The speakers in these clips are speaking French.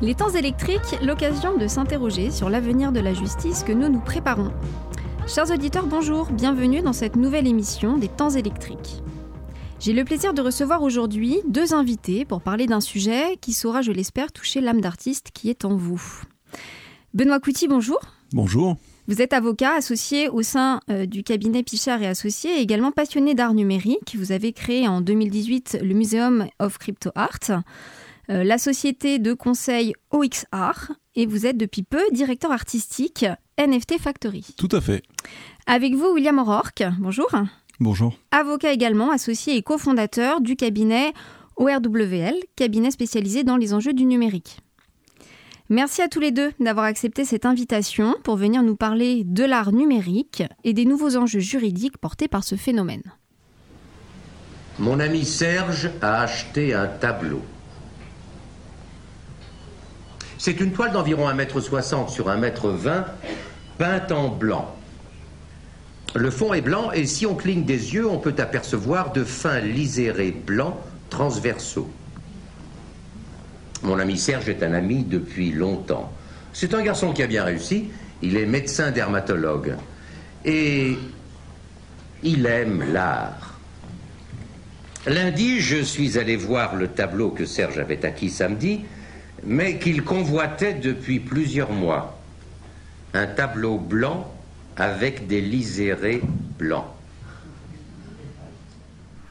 Les temps électriques, l'occasion de s'interroger sur l'avenir de la justice que nous nous préparons. Chers auditeurs, bonjour, bienvenue dans cette nouvelle émission des temps électriques. J'ai le plaisir de recevoir aujourd'hui deux invités pour parler d'un sujet qui saura, je l'espère, toucher l'âme d'artiste qui est en vous. Benoît Couty, bonjour. Bonjour. Vous êtes avocat associé au sein euh, du cabinet Pichard et Associés et également passionné d'art numérique. Vous avez créé en 2018 le Museum of Crypto Art. Euh, la société de conseil OXR et vous êtes depuis peu directeur artistique NFT Factory. Tout à fait. Avec vous, William O'Rourke. Bonjour. Bonjour. Avocat également, associé et cofondateur du cabinet ORWL, cabinet spécialisé dans les enjeux du numérique. Merci à tous les deux d'avoir accepté cette invitation pour venir nous parler de l'art numérique et des nouveaux enjeux juridiques portés par ce phénomène. Mon ami Serge a acheté un tableau. C'est une toile d'environ 1m60 sur 1m20, peinte en blanc. Le fond est blanc et si on cligne des yeux, on peut apercevoir de fins lisérés blancs transversaux. Mon ami Serge est un ami depuis longtemps. C'est un garçon qui a bien réussi. Il est médecin dermatologue. Et il aime l'art. Lundi, je suis allé voir le tableau que Serge avait acquis samedi mais qu'il convoitait depuis plusieurs mois. Un tableau blanc avec des lisérés blancs.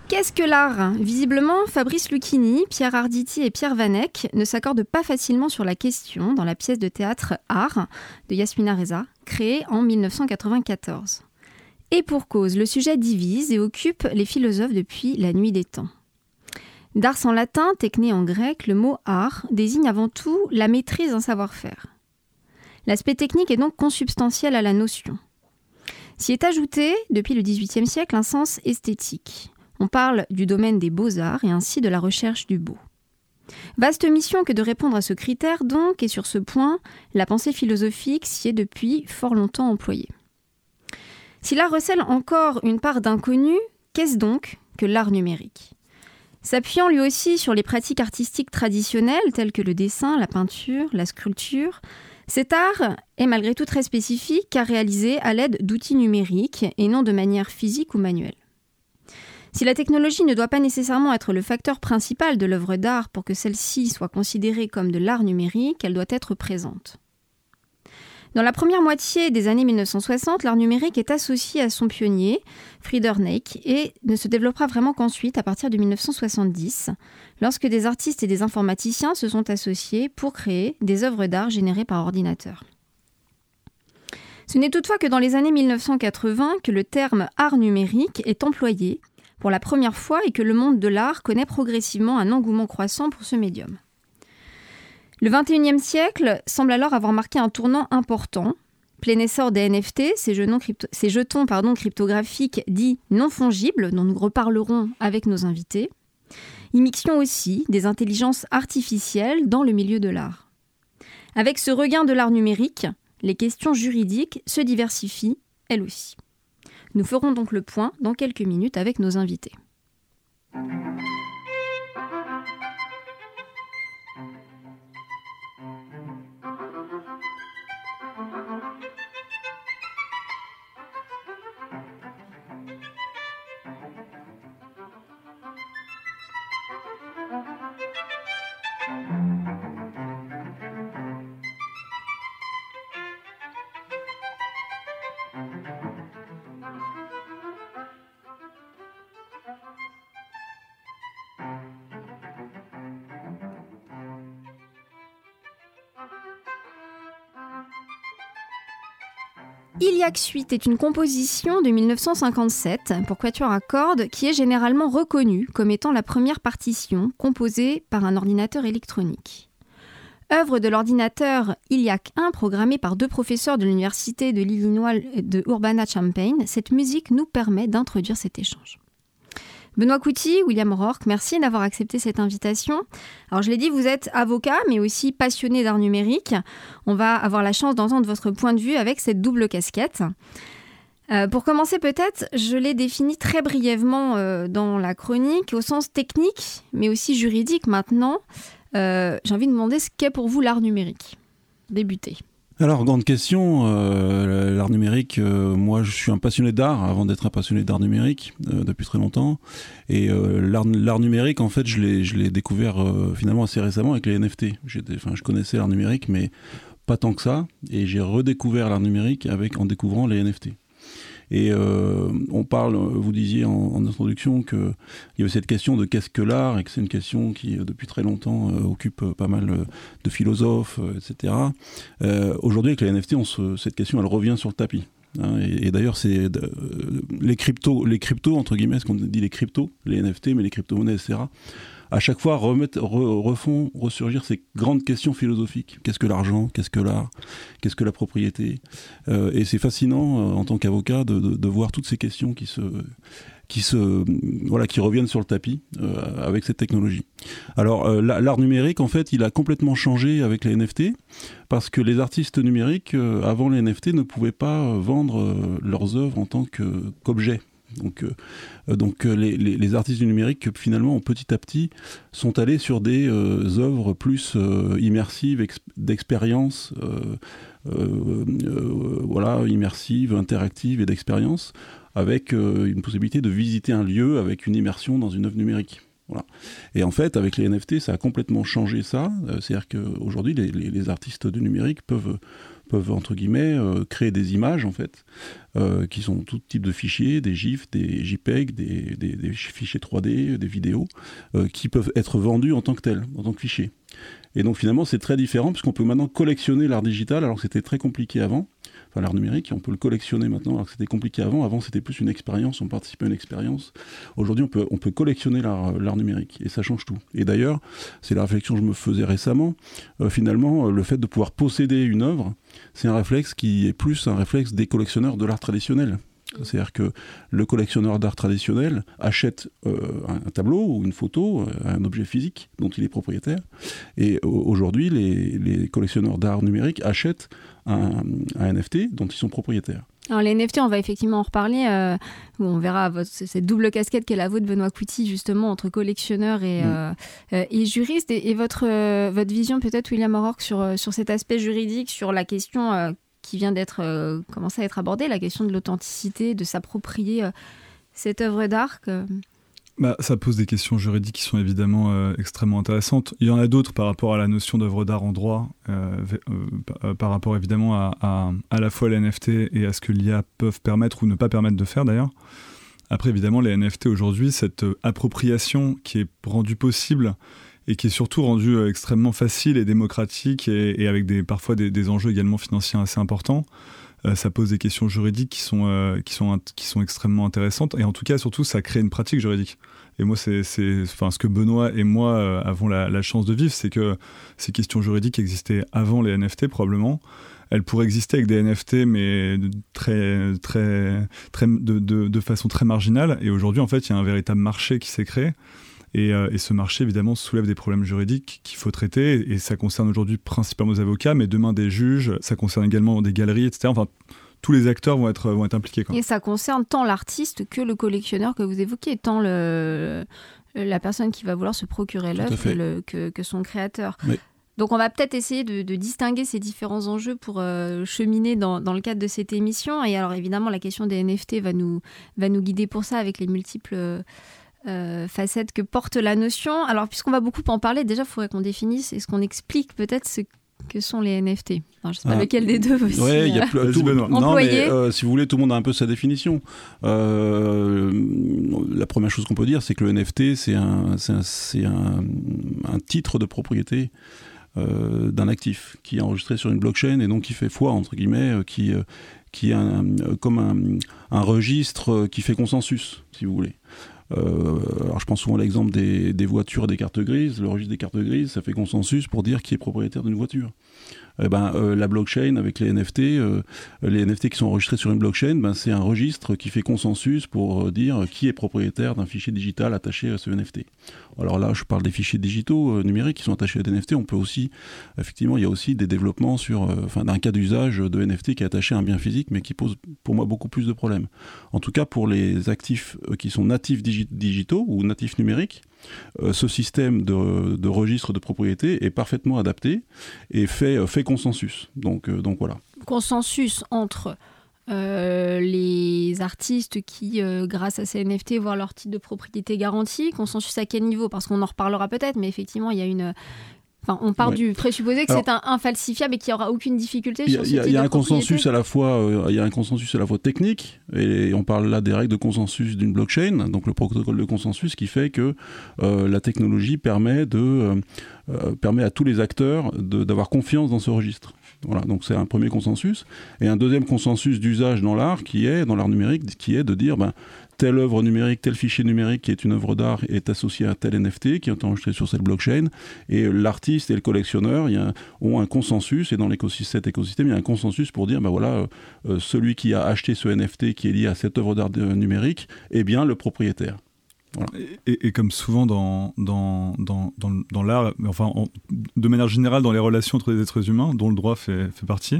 Qu'est-ce que l'art Visiblement, Fabrice Lucchini, Pierre Arditi et Pierre Vanek ne s'accordent pas facilement sur la question dans la pièce de théâtre Art de Yasmina Reza, créée en 1994. Et pour cause, le sujet divise et occupe les philosophes depuis la nuit des temps. D'ars en latin, techné en grec, le mot art désigne avant tout la maîtrise d'un savoir-faire. L'aspect technique est donc consubstantiel à la notion. S'y est ajouté, depuis le XVIIIe siècle, un sens esthétique. On parle du domaine des beaux-arts et ainsi de la recherche du beau. Vaste mission que de répondre à ce critère donc, et sur ce point, la pensée philosophique s'y est depuis fort longtemps employée. Si l'art recèle encore une part d'inconnu, qu'est-ce donc que l'art numérique? S'appuyant lui aussi sur les pratiques artistiques traditionnelles telles que le dessin, la peinture, la sculpture, cet art est malgré tout très spécifique car réalisé à l'aide d'outils numériques et non de manière physique ou manuelle. Si la technologie ne doit pas nécessairement être le facteur principal de l'œuvre d'art pour que celle-ci soit considérée comme de l'art numérique, elle doit être présente. Dans la première moitié des années 1960, l'art numérique est associé à son pionnier, Frieder Neck, et ne se développera vraiment qu'ensuite, à partir de 1970, lorsque des artistes et des informaticiens se sont associés pour créer des œuvres d'art générées par ordinateur. Ce n'est toutefois que dans les années 1980 que le terme art numérique est employé pour la première fois et que le monde de l'art connaît progressivement un engouement croissant pour ce médium. Le XXIe siècle semble alors avoir marqué un tournant important. Plein essor des NFT, ces, jetons, cryptographiques dits non fongibles, dont nous reparlerons avec nos invités. Immixtion aussi des intelligences artificielles dans le milieu de l'art. Avec ce regain de l'art numérique, les questions juridiques se diversifient, elles aussi. Nous ferons donc le point dans quelques minutes avec nos invités. Iliac Suite est une composition de 1957 pour quatuor à cordes qui est généralement reconnue comme étant la première partition composée par un ordinateur électronique. Œuvre de l'ordinateur Iliac 1 programmée par deux professeurs de l'université de l'Illinois de Urbana-Champaign, cette musique nous permet d'introduire cet échange. Benoît Couty, William Rourke, merci d'avoir accepté cette invitation. Alors je l'ai dit, vous êtes avocat, mais aussi passionné d'art numérique. On va avoir la chance d'entendre votre point de vue avec cette double casquette. Euh, pour commencer peut-être, je l'ai défini très brièvement euh, dans la chronique au sens technique, mais aussi juridique maintenant. J'ai envie de demander ce qu'est pour vous l'art numérique. Débuter. Alors, grande question, euh, l'art numérique, euh, moi je suis un passionné d'art avant d'être un passionné d'art numérique euh, depuis très longtemps. Et l'art numérique, en fait, je l'ai découvert finalement assez récemment avec les NFT. Enfin, je connaissais l'art numérique, mais pas tant que ça. Et j'ai redécouvert l'art numérique avec, en découvrant les NFT. Et euh, on parle, vous disiez en, introduction qu'il y avait cette question de qu'est-ce que l'art et que c'est une question qui, euh, depuis très longtemps, euh, occupe pas mal de philosophes, etc. Aujourd'hui, avec les NFT, cette question, elle revient sur le tapis. Hein, et, d'ailleurs, c'est les cryptos, les cryptos entre guillemets, ce qu'on dit les cryptos, les NFT, mais les crypto-monnaies, etc à chaque fois refont ressurgir ces grandes questions philosophiques. Qu'est-ce que l'argent? Qu'est-ce que l'art? Qu'est-ce que la propriété? Euh, Et c'est fascinant euh, en tant qu'avocat de, de, voir toutes ces questions qui se qui se voilà qui reviennent sur le tapis euh, avec cette technologie. Alors l'art numérique en fait il a complètement changé avec les NFT parce que les artistes numériques avant les NFT ne pouvaient pas vendre leurs œuvres en tant qu'objets donc, euh, donc euh, les, artistes du numérique, finalement, petit à petit, sont allés sur des euh, œuvres plus immersives, d'expérience, voilà, immersive, interactive et d'expérience, avec une possibilité de visiter un lieu avec une immersion dans une œuvre numérique. Voilà. Et en fait, avec les NFT, ça a complètement changé ça. C'est-à-dire qu'aujourd'hui, les, les, artistes du numérique peuvent peuvent entre guillemets euh, créer des images en fait, euh, qui sont tout type de fichiers, des GIFs, des JPEG, des, fichiers 3D, des vidéos, euh, qui peuvent être vendus en tant que tels, en tant que fichiers. Et donc finalement c'est très différent puisqu'on peut maintenant collectionner l'art digital alors que c'était très compliqué avant enfin l'art numérique, on peut le collectionner maintenant, alors que c'était compliqué avant. Avant, c'était plus une expérience, on participait à une expérience. Aujourd'hui, on peut, on peut collectionner l'art numérique, et ça change tout. Et d'ailleurs, c'est la réflexion que je me faisais récemment. Finalement, le fait de pouvoir posséder une œuvre, c'est un réflexe qui est plus un réflexe des collectionneurs de l'art traditionnel. C'est-à-dire que le collectionneur d'art traditionnel achète euh, un tableau ou une photo, euh, un objet physique dont il est propriétaire. Et aujourd'hui, les, les, collectionneurs d'art numérique achètent un, NFT dont ils sont propriétaires. Alors les NFT, on va effectivement en reparler. Euh, on verra cette double casquette qu'est la vôtre, Benoît Couty, justement, entre collectionneur et, mm. et juriste. Et, votre, votre vision peut-être, William O'Rourke, sur, sur cet aspect juridique, sur la question qui vient d'être euh, commencé à être abordée, la question de l'authenticité, de s'approprier euh, cette œuvre d'art bah, ça pose des questions juridiques qui sont évidemment euh, extrêmement intéressantes. Il y en a d'autres par rapport à la notion d'œuvre d'art en droit, par rapport évidemment à, la fois les NFT et à ce que l'IA peuvent permettre ou ne pas permettre de faire d'ailleurs. Après, évidemment, les NFT aujourd'hui, cette appropriation qui est rendue possible et qui est surtout rendu euh, extrêmement facile et démocratique et, avec parfois des, enjeux également financiers assez importants. Euh, ça pose des questions juridiques qui sont, euh, qui, sont, qui sont extrêmement intéressantes et en tout cas surtout ça crée une pratique juridique. Et moi, c'est, enfin, ce que Benoît et moi avons la, chance de vivre, c'est que ces questions juridiques existaient avant les NFT probablement. Elles pourraient exister avec des NFT, mais très, très, très, de, de façon très marginale. Et aujourd'hui, en fait, il y a un véritable marché qui s'est créé. Euh, et, ce marché, évidemment, soulève des problèmes juridiques qu'il faut traiter. Et ça concerne aujourd'hui principalement les avocats, mais demain des juges, ça concerne également des galeries, etc. Enfin, tous les acteurs vont être, vont être impliqués. Et ça concerne tant l'artiste que le collectionneur que vous évoquez, tant le, la personne qui va vouloir se procurer l'œuvre que, que, son créateur. Donc on va peut-être essayer de, distinguer ces différents enjeux pour euh, cheminer dans, dans, le cadre de cette émission. Et alors évidemment, la question des NFT va nous, va nous guider pour ça avec les multiples euh, facette que porte la notion. Alors, puisqu'on va beaucoup en parler, déjà, il faudrait qu'on définisse et ce qu'on explique peut-être ce que sont les NFT. je ne sais pas ah. lequel des deux aussi. Oui, il y a euh, plus, Non, mais euh, si vous voulez, tout le monde a un peu sa définition. la première chose qu'on peut dire, c'est que le NFT, c'est un, un, un, titre de propriété d'un actif qui est enregistré sur une blockchain et donc qui fait foi, entre guillemets, qui, qui est comme un, registre qui fait consensus, si vous voulez. Euh, alors je pense souvent à l'exemple des, des, voitures et des cartes grises. Le registre des cartes grises, ça fait consensus pour dire qui est propriétaire d'une voiture. Eh ben, euh, la blockchain avec les NFT, euh, les NFT qui sont enregistrés sur une blockchain, ben, c'est un registre qui fait consensus pour dire qui est propriétaire d'un fichier digital attaché à ce NFT. Alors là, je parle des fichiers digitaux numériques qui sont attachés à des NFT. On peut aussi, effectivement, il y a aussi des développements sur, enfin, d'un cas d'usage de NFT qui est attaché à un bien physique, mais qui pose pour moi beaucoup plus de problèmes. En tout cas, pour les actifs qui sont natifs digitaux ou natifs numériques, ce système de, registre de propriété est parfaitement adapté et fait, fait consensus. Donc, donc voilà. Consensus entre euh, les artistes qui, euh, grâce à ces NFT, voient leur titre de propriété garanti. Consensus à quel niveau? Parce qu'on en reparlera peut-être, mais effectivement, il y a une. Enfin, on part du présupposé que c'est un infalsifiable et qu'il n'y aura aucune difficulté sur ce Il y a, un consensus à la fois, euh, il y a un consensus à la fois technique et on parle là des règles de consensus d'une blockchain, donc le protocole de consensus qui fait que la technologie permet de permet à tous les acteurs d'avoir confiance dans ce registre. Voilà, donc c'est un premier consensus. Et un deuxième consensus d'usage dans l'art, qui est, dans l'art numérique, qui est de dire, ben, telle œuvre numérique, tel fichier numérique qui est une œuvre d'art est associé à tel NFT qui est enregistré sur cette blockchain. Et l'artiste et le collectionneur y ont un consensus, et dans cet écosystème, il y a un consensus pour dire, ben voilà, euh, euh, celui qui a acheté ce NFT qui est lié à cette œuvre d'art numérique est bien le propriétaire. Et, comme souvent dans, dans, dans, dans, l'art, enfin de manière générale dans les relations entre les êtres humains, dont le droit fait, fait partie,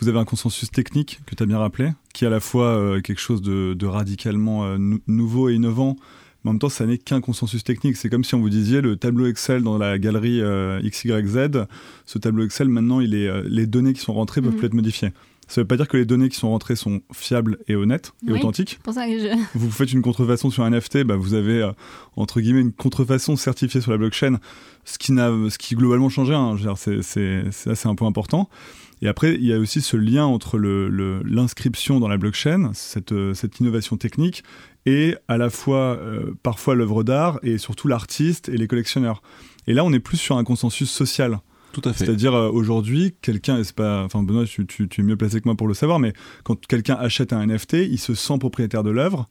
vous avez un consensus technique que tu as bien rappelé, qui est à la fois euh, quelque chose de, de radicalement euh, nouveau et innovant, mais en même temps ça n'est qu'un consensus technique. C'est comme si on vous disiez le tableau Excel dans la galerie euh, XYZ, ce tableau Excel maintenant il est, les données qui sont rentrées peuvent mmh. plus être modifiées. Ça ne veut pas dire que les données qui sont rentrées sont fiables et honnêtes et authentiques. Pour ça que je... Vous faites une contrefaçon sur un NFT, bah vous avez euh, entre guillemets une contrefaçon certifiée sur la blockchain, ce qui n'a, ce qui globalement changé. Hein. C'est, c'est, c'est un point important. Et après, il y a aussi ce lien entre le, l'inscription dans la blockchain, cette, euh, cette innovation technique, et à la fois euh, parfois l'œuvre d'art et surtout l'artiste et les collectionneurs. Et là, on est plus sur un consensus social. Tout à fait. C'est-à-dire euh, aujourd'hui, quelqu'un, c'est pas, enfin Benoît, tu, tu, es mieux placé que moi pour le savoir, mais quand quelqu'un achète un NFT, il se sent propriétaire de l'œuvre.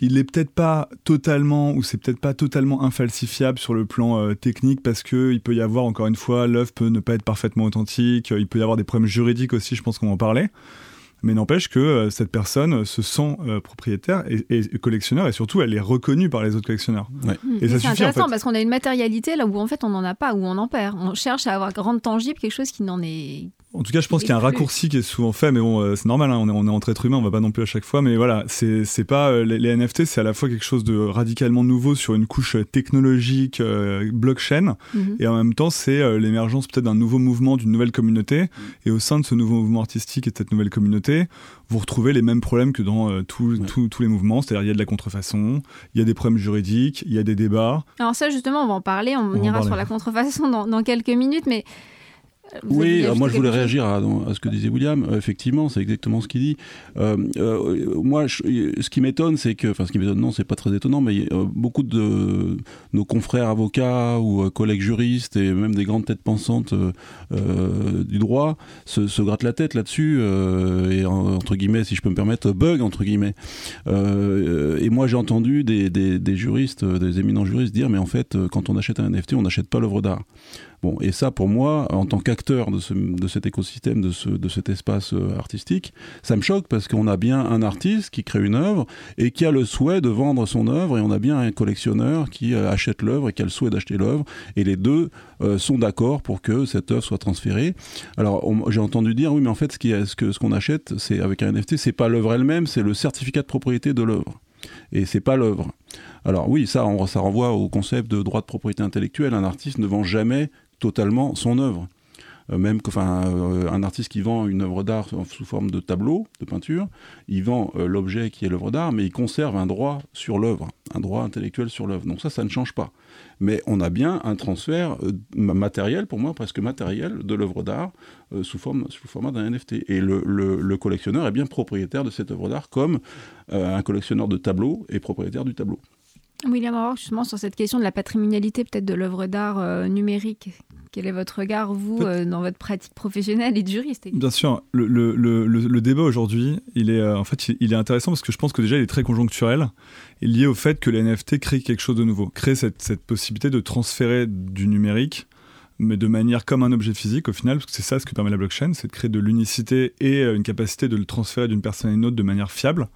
Il n'est peut-être pas totalement, ou c'est peut-être pas totalement infalsifiable sur le plan euh, technique parce que il peut y avoir, encore une fois, l'œuvre peut ne pas être parfaitement authentique, il peut y avoir des problèmes juridiques aussi, je pense qu'on en parlait. Mais n'empêche que euh, cette personne se sent euh, propriétaire et, collectionneur et surtout elle est reconnue par les autres collectionneurs. Et ça c'est intéressant parce qu'on a une matérialité là où en fait on n'en a pas, où on en perd. On cherche à avoir rendre tangible quelque chose qui n'en est en tout cas, je pense qu'il y a un raccourci qui est souvent fait, mais bon, euh, c'est normal, hein, on, est, on est entre êtres humains, on va pas non plus à chaque fois, mais voilà, c'est pas les, NFT, c'est à la fois quelque chose de radicalement nouveau sur une couche technologique blockchain, mhm. et en même temps, c'est l'émergence peut-être d'un nouveau mouvement, d'une nouvelle communauté, et au sein de ce nouveau mouvement artistique et de cette nouvelle communauté, vous retrouvez les mêmes problèmes que dans euh, tous les mouvements, c'est-à-dire il y a de la contrefaçon, il y a des problèmes juridiques, il y a des débats. Alors ça justement, on va en parler, on, ira sur la contrefaçon dans quelques minutes, mais oui, moi je voulais réagir à, ce que disait William. Euh, effectivement, c'est exactement ce qu'il dit. Euh, euh, moi, ce qui m'étonne, c'est que, enfin, ce qui m'étonne, non, c'est pas très étonnant, mais beaucoup de nos confrères avocats ou collègues juristes et même des grandes têtes pensantes du droit se, grattent la tête là-dessus et entre guillemets, si je peux me permettre, bug entre guillemets. et moi, j'ai entendu des, des, juristes, des éminents juristes dire, mais en fait, quand on achète un NFT, on n'achète pas l'œuvre d'art. Et ça, pour moi, en tant qu'acteur de, cet écosystème, de, ce, de cet espace euh, artistique, ça me choque parce qu'on a bien un artiste qui crée une œuvre et qui a le souhait de vendre son œuvre, et on a bien un collectionneur qui euh, achète l'œuvre et qui a le souhait d'acheter l'œuvre, et les deux euh, sont d'accord pour que cette œuvre soit transférée. Alors, j'ai entendu dire, oui, mais en fait, ce ce ce qu'on achète, c'est avec un NFT, c'est pas l'œuvre elle-même, c'est le certificat de propriété de l'œuvre et c'est pas l'œuvre. Alors oui, ça, ça renvoie au concept de droit de propriété intellectuelle. Un artiste ne vend jamais totalement son œuvre. Euh, même enfin, euh, un artiste qui vend une œuvre d'art sous forme de tableau, de peinture, il vend euh, l'objet qui est l'œuvre d'art, mais il conserve un droit sur l'œuvre, un droit intellectuel sur l'œuvre. Donc ça, ça ne change pas. Mais on a bien un transfert matériel, pour moi presque matériel, de l'œuvre d'art sous, forme, sous format d'un NFT. Et le, le, collectionneur est bien propriétaire de cette œuvre d'art, comme un collectionneur de tableaux est propriétaire du tableau. William Aurore, justement, sur cette question de la patrimonialité peut-être de l'œuvre d'art euh, numérique. Quel est votre regard, vous, euh, dans votre pratique professionnelle et de juriste? Bien sûr, le, le, le, le débat aujourd'hui, il est euh, en fait, il est intéressant parce que je pense que déjà, il est très conjoncturel et lié au fait que les NFT créent quelque chose de nouveau, créent cette, cette possibilité de transférer du numérique mais de manière comme un objet physique au final, parce que c'est ça ce que permet la blockchain, c'est de créer de l'unicité et une capacité de le transférer d'une personne à une autre de manière fiable.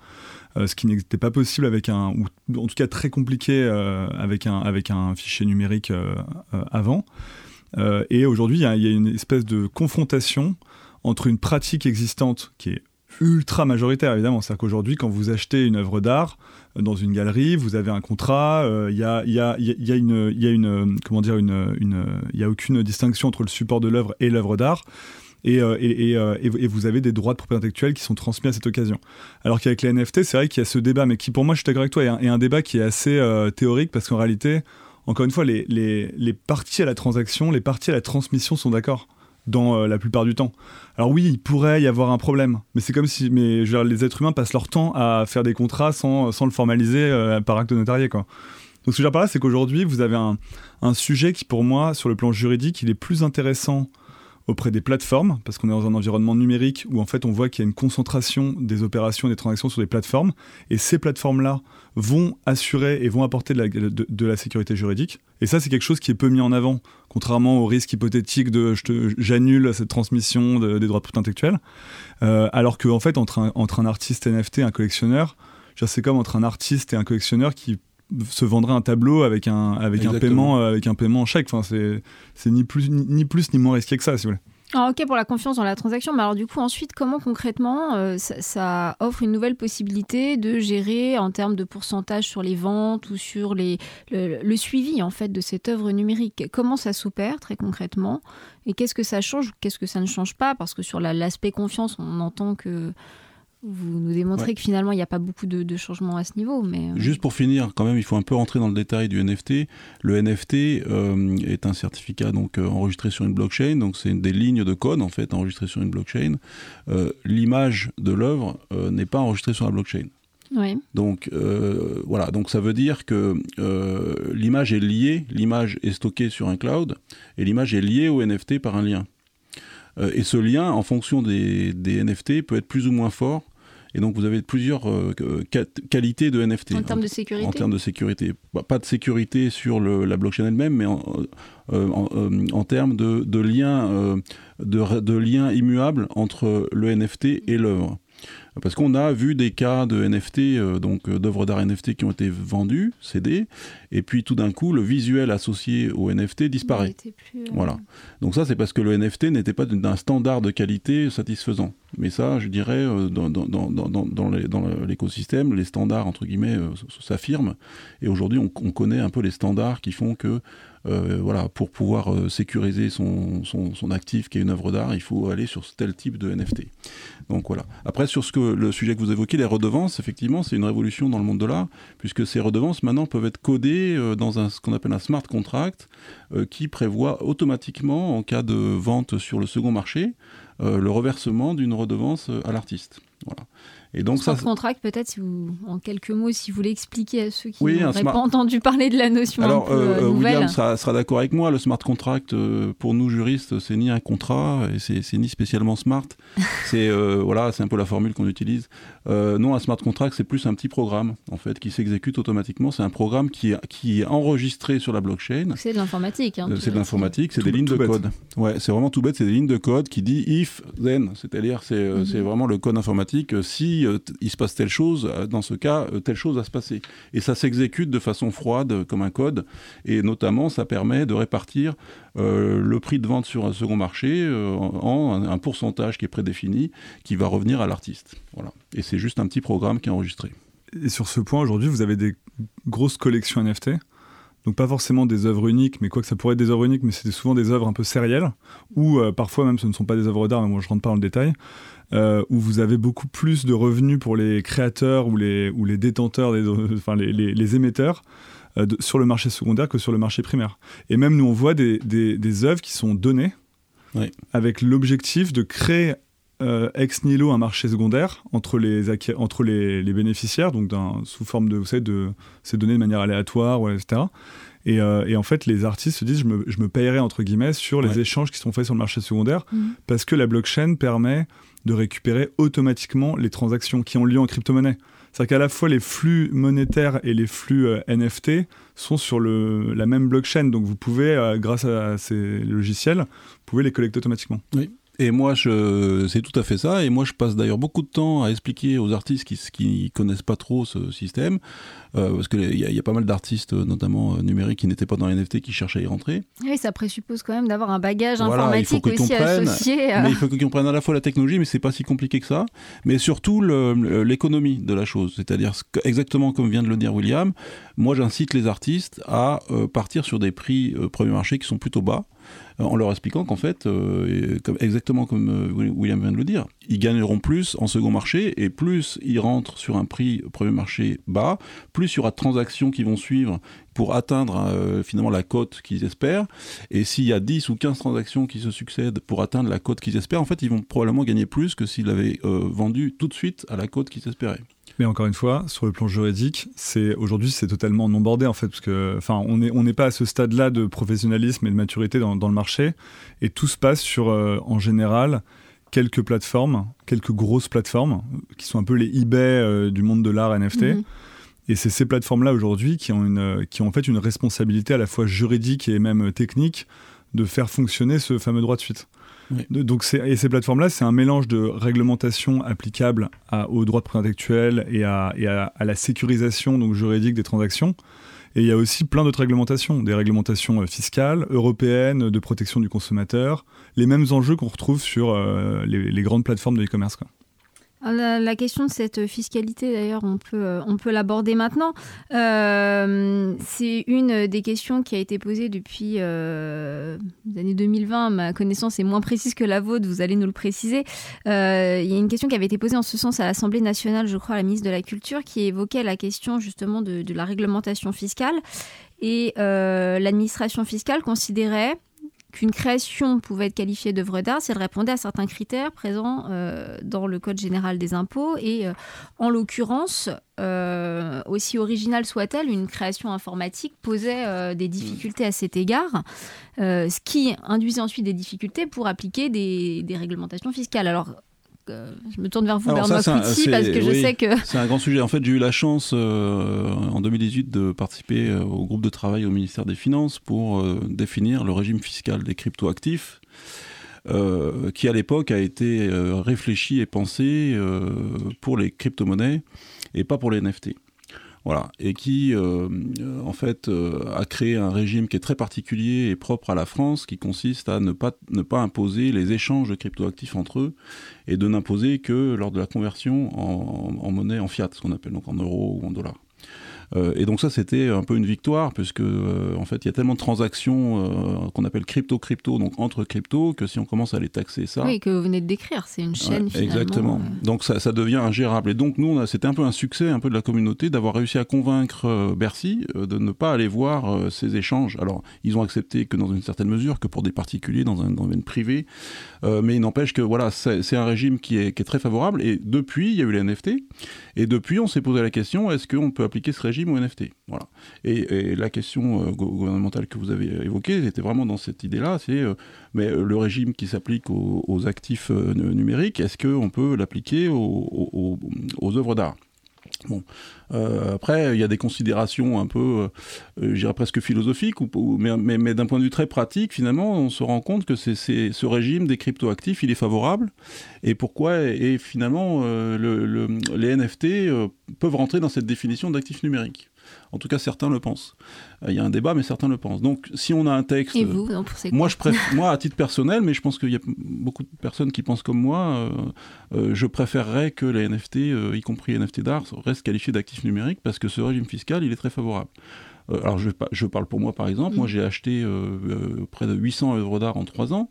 Euh, ce qui n'était pas possible avec un, ou en tout cas très compliqué euh, avec, un, avec un fichier numérique euh, avant. et aujourd'hui, il y, a une espèce de confrontation entre une pratique existante qui est ultra majoritaire évidemment. C'est-à-dire qu'aujourd'hui, quand vous achetez une œuvre d'art euh, dans une galerie, vous avez un contrat, il a, y, a, comment dire, une, une, y a aucune distinction entre le support de l'œuvre et l'œuvre d'art. Et, et, et, vous avez des droits de propriété intellectuelle qui sont transmis à cette occasion. Alors qu'avec les NFT, c'est vrai qu'il y a ce débat, mais qui pour moi, je suis d'accord avec toi, est un, débat qui est assez théorique parce qu'en réalité, encore une fois, les, parties à la transaction, les parties à la transmission sont d'accord dans la plupart du temps. Alors oui, il pourrait y avoir un problème, mais c'est comme si mais, les êtres humains passent leur temps à faire des contrats sans, sans le formaliser euh, par acte notarié. Quoi. Donc ce que je veux dire par là, c'est qu'aujourd'hui, vous avez un, un, sujet qui, pour moi, sur le plan juridique, il est plus intéressant auprès des plateformes, parce qu'on est dans un environnement numérique où en fait on voit qu'il y a une concentration des opérations et des transactions sur des plateformes, et ces plateformes-là vont assurer et vont apporter de la, sécurité juridique. Et ça, c'est quelque chose qui est peu mis en avant, contrairement au risque hypothétique de j'annule cette transmission des droits intellectuelle, euh, alors qu'en en fait, entre un, entre un artiste NFT et un collectionneur, c'est comme entre un artiste et un collectionneur qui se vendrait un tableau avec un, avec un paiement euh, avec un paiement en chèque. Enfin, c'est ni plus ni, plus ni moins risqué que ça, si vous voulez. Ah, ok pour la confiance dans la transaction, mais alors du coup ensuite comment concrètement euh, ça, offre une nouvelle possibilité de gérer en termes de pourcentage sur les ventes ou sur les, le, suivi en fait de cette œuvre numérique? Comment ça s'opère très concrètement? Et qu'est-ce que ça change ou qu'est-ce que ça ne change pas? Parce que sur l'aspect confiance on entend que vous nous démontrez que finalement il n'y a pas beaucoup de, changements à ce niveau. Mais... Euh, Juste pour finir, quand même, il faut un peu rentrer dans le détail du NFT. Le NFT euh, est un certificat donc euh, enregistré sur une blockchain, donc c'est des lignes de code en fait enregistrées sur une blockchain. L'image de l'œuvre n'est pas enregistrée sur la blockchain. Donc voilà, donc ça veut dire que l'image est liée, l'image est stockée sur un cloud et l'image est liée au NFT par un lien. Et ce lien, en fonction des, des, NFT, peut être plus ou moins fort et donc vous avez plusieurs euh, qualités de NFT. En termes de sécurité En termes de sécurité. Bah, pas de sécurité sur la blockchain elle-même, mais en, euh, euh, en, termes de, de liens de, de lien immuables entre le NFT et l'œuvre. Parce qu'on a vu des cas de NFT, euh, donc euh, d'œuvres d'art NFT qui ont été vendues, cédées, et puis tout d'un coup, le visuel associé au NFT disparaît. Euh, voilà. Donc ça, c'est parce que le NFT n'était pas d'un standard de qualité satisfaisant. Mais ça, je dirais, dans, dans, l'écosystème, les standards, entre guillemets, s'affirment. Et aujourd'hui, on, on, connaît un peu les standards qui font que euh, voilà, pour pouvoir euh, sécuriser son, actif qui est une œuvre d'art, il faut aller sur tel type de NFT. Donc voilà. Après, sur ce que, le sujet que vous évoquez, les redevances, effectivement, c'est une révolution dans le monde de l'art, puisque ces redevances maintenant peuvent être codées euh, dans ce qu'on appelle un smart contract, qui prévoit automatiquement, en cas de vente sur le second marché, le reversement d'une redevance à l'artiste. Voilà. Et donc smart ça, contract, peut-être, si vous, en quelques mots, si vous voulez expliquer à ceux qui n'auraient pas entendu parler de la notion Alors, un peu, euh, euh William sera, sera d'accord avec moi. Le smart contract, euh, pour nous juristes, c'est ni un contrat et c'est ni spécialement smart. c'est euh, voilà, c'est un peu la formule qu'on utilise. non, un smart contract, c'est plus un petit programme en fait qui s'exécute automatiquement. C'est un programme qui est, qui est enregistré sur la blockchain. C'est de l'informatique. Hein, c'est de l'informatique, c'est des lignes de code. Ouais, c'est vraiment tout bête. C'est des lignes de code qui dit if then, c'est-à-dire c'est mhm. c'est vraiment le code informatique. Si il se passe telle chose, euh, dans ce cas, euh, telle chose va se passer. Et ça s'exécute de façon froide, comme un code, et notamment, ça permet de répartir euh, le prix de vente sur un second marché en, un, pourcentage qui est prédéfini, qui va revenir à l'artiste. Voilà. Et c'est juste un petit programme qui est enregistré. Et sur ce point, aujourd'hui, vous avez des grosses collections NFT donc pas forcément des œuvres uniques, mais quoi que ça pourrait être des œuvres uniques, mais c'est souvent des œuvres un peu sérielles, ou parfois même ce ne sont pas des œuvres d'art, mais moi je rentre pas dans le détail. Euh, où vous avez beaucoup plus de revenus pour les créateurs ou les, ou les détenteurs, des, enfin les, les, émetteurs euh, sur le marché secondaire que sur le marché primaire. Et même nous, on voit des, des, des œuvres qui sont données avec l'objectif de créer euh, ex nihilo un marché secondaire entre les, entre les, les bénéficiaires, donc sous forme de, vous savez, de ces données de manière aléatoire, ouais, etc. Et, et, en fait, les artistes se disent, je me, je me payerai entre guillemets sur les échanges qui sont faits sur le marché secondaire, mmh. parce que la blockchain permet de récupérer automatiquement les transactions qui ont lieu en crypto-monnaie. C'est-à-dire qu'à la fois les flux monétaires et les flux euh, NFT sont sur la même blockchain. Donc vous pouvez, euh, grâce à ces logiciels, vous pouvez les collecter automatiquement. Et moi, c'est tout à fait ça. Et moi, je passe d'ailleurs beaucoup de temps à expliquer aux artistes qui, qui connaissent pas trop ce système, euh, parce qu'il y, y, a pas mal d'artistes, notamment euh, numériques, qui n'étaient pas dans les NFT, qui cherchent à y rentrer. Oui, ça présuppose quand même d'avoir un bagage informatique aussi associé. Mais il faut qu'ils comprennent à la fois la technologie, mais c'est pas si compliqué que ça, mais surtout l'économie de la chose. C'est-à-dire exactement comme vient de le dire William, moi j'incite les artistes à partir sur des prix premier marché qui sont plutôt bas en leur expliquant qu'en fait, euh, exactement comme euh, William vient de le dire, ils gagneront plus en second marché et plus ils rentrent sur un prix premier marché bas, plus il y aura transactions qui vont suivre pour atteindre euh, finalement la cote qu'ils espèrent. Et s'il y a 10 ou 15 transactions qui se succèdent pour atteindre la cote qu'ils espèrent, en fait, ils vont probablement gagner plus que s'ils avaient vendu tout de suite à la cote qu'ils espéraient. Mais encore une fois, sur le plan juridique, c'est aujourd'hui c'est totalement non bordé en fait, parce que enfin on n'est on n'est pas à ce stade-là de professionnalisme et de maturité dans, dans, le marché, et tout se passe sur euh, en général quelques plateformes, quelques grosses plateformes qui sont un peu les eBay euh, du monde de l'art NFT. Mhm. Et c'est ces plateformes-là aujourd'hui qui ont une qui ont en fait une responsabilité à la fois juridique et même technique de faire fonctionner ce fameux droit de suite. Donc et ces plateformes-là, c'est un mélange de réglementation applicable à, aux droits de propriété intellectuelle et, à, la sécurisation juridique des transactions. Et il y a aussi plein d'autres réglementations, des réglementations euh, fiscales, européennes, de protection du consommateur, les mêmes enjeux qu'on retrouve sur euh, les, les, grandes plateformes de e-commerce. Ah, la, question de cette fiscalité, d'ailleurs, on peut, euh, on peut l'aborder maintenant. Euh, c'est une des questions qui a été posée depuis euh, les années 2020. Ma connaissance est moins précise que la vôtre, vous allez nous le préciser. il y a une question qui avait été posée en ce sens à l'Assemblée nationale, je crois, à la ministre de la Culture, qui évoquait la question justement de, de la réglementation fiscale. Et l'administration fiscale considérait qu'une création pouvait être qualifiée d'œuvre d'art si elle répondait à certains critères présents euh, dans le Code général des impôts. Et euh, en l'occurrence, euh, aussi originale soit-elle, une création informatique posait des difficultés à cet égard, ce qui induisait ensuite des difficultés pour appliquer des, des réglementations fiscales. Alors, je me tourne vers vous, Bernard Couty, parce que je sais que... C'est un grand sujet. En fait, j'ai eu la chance euh, en 2018 de participer euh, au groupe de travail au ministère des Finances pour euh, définir le régime fiscal des cryptoactifs. qui à l'époque a été réfléchi et pensé pour les crypto-monnaies et pas pour les NFT. Voilà, et qui euh, en fait euh, a créé un régime qui est très particulier et propre à la France, qui consiste à ne pas, ne pas imposer les échanges de cryptoactifs entre eux et de n'imposer que lors de la conversion en, en monnaie en fiat, ce qu'on appelle donc en euros ou en dollars. Euh, et donc ça, c'était un peu une victoire, puisque euh, en fait, il y a tellement de transactions euh, qu'on appelle crypto-crypto, donc entre crypto, que si on commence à les taxer ça... Oui, que vous venez de décrire, c'est une chaîne finalement. Exactement. Donc ça, ça, devient ingérable. Et donc nous, c'était un peu un succès un peu de la communauté d'avoir réussi à convaincre Bercy de ne pas aller voir ces échanges. Alors, ils ont accepté que dans une certaine mesure, que pour des particuliers, dans un domaine privé, mais il n'empêche que voilà, c'est un régime qui est, qui est très favorable. Et depuis, il y a eu les NFT. Et depuis, on s'est posé la question, est-ce qu'on peut appliquer ce régime ou NFT. Voilà. Et, la question euh, gouvernementale que vous avez évoquée était vraiment dans cette idée-là, c'est euh, mais euh, le régime qui s'applique aux, actifs numériques, est-ce qu'on peut l'appliquer aux, œuvres d'art? Bon, après, il y a des considérations un peu, je dirais presque philosophiques, mais, d'un point de vue très pratique, finalement, on se rend compte que c'est ce régime des cryptoactifs, il est favorable. Et pourquoi Et finalement, le, les NFT peuvent rentrer dans cette définition d'actifs numériques. En tout cas, certains le pensent. Euh, il y a un débat, mais certains le pensent. Donc, si on a un texte, Et vous, moi, je préfère, moi, à titre personnel, mais je pense qu'il y a beaucoup de personnes qui pensent comme moi, euh, euh, je préférerais que les NFT, y compris les NFT d'art, restent qualifiés d'actifs numériques parce que ce régime fiscal, il est très favorable. alors, je, je, parle pour moi, par exemple. Moi, mm. j'ai acheté près de 800 œuvres d'art en 3 ans.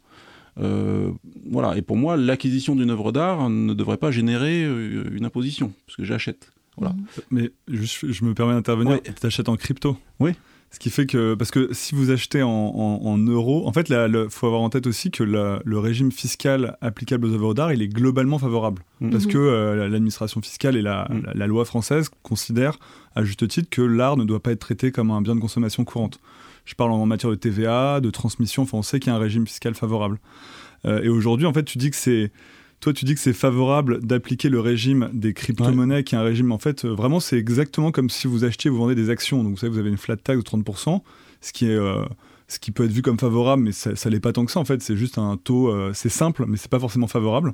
voilà, et pour moi, l'acquisition d'une œuvre d'art ne devrait pas générer une imposition, parce que j'achète. Voilà. Mais je me permets d'intervenir. Tu achètes en crypto. Oui. Ce qui fait que, parce que si vous achetez en, euros, en fait, il faut avoir en tête aussi que le régime fiscal applicable aux œuvres d'art, il est globalement favorable. Mm. Parce que euh, l'administration fiscale et mm. la, loi française considèrent, à juste titre, que l'art ne doit pas être traité comme un bien de consommation courante. Je parle en matière de TVA, de transmission, enfin, on sait qu'il y a un régime fiscal favorable. Euh, et aujourd'hui, en fait, tu dis que c'est toi, tu dis que c'est favorable d'appliquer le régime des crypto-monnaies, qui est un régime, en fait, euh, vraiment, c'est exactement comme si vous achetiez, vous vendez des actions. Donc, vous savez, vous avez une flat tax de 30%, ce qui est, euh, ce qui peut être vu comme favorable, mais ça, ça l'est pas tant que ça en fait. C'est juste un taux, c'est simple, mais c'est pas forcément favorable.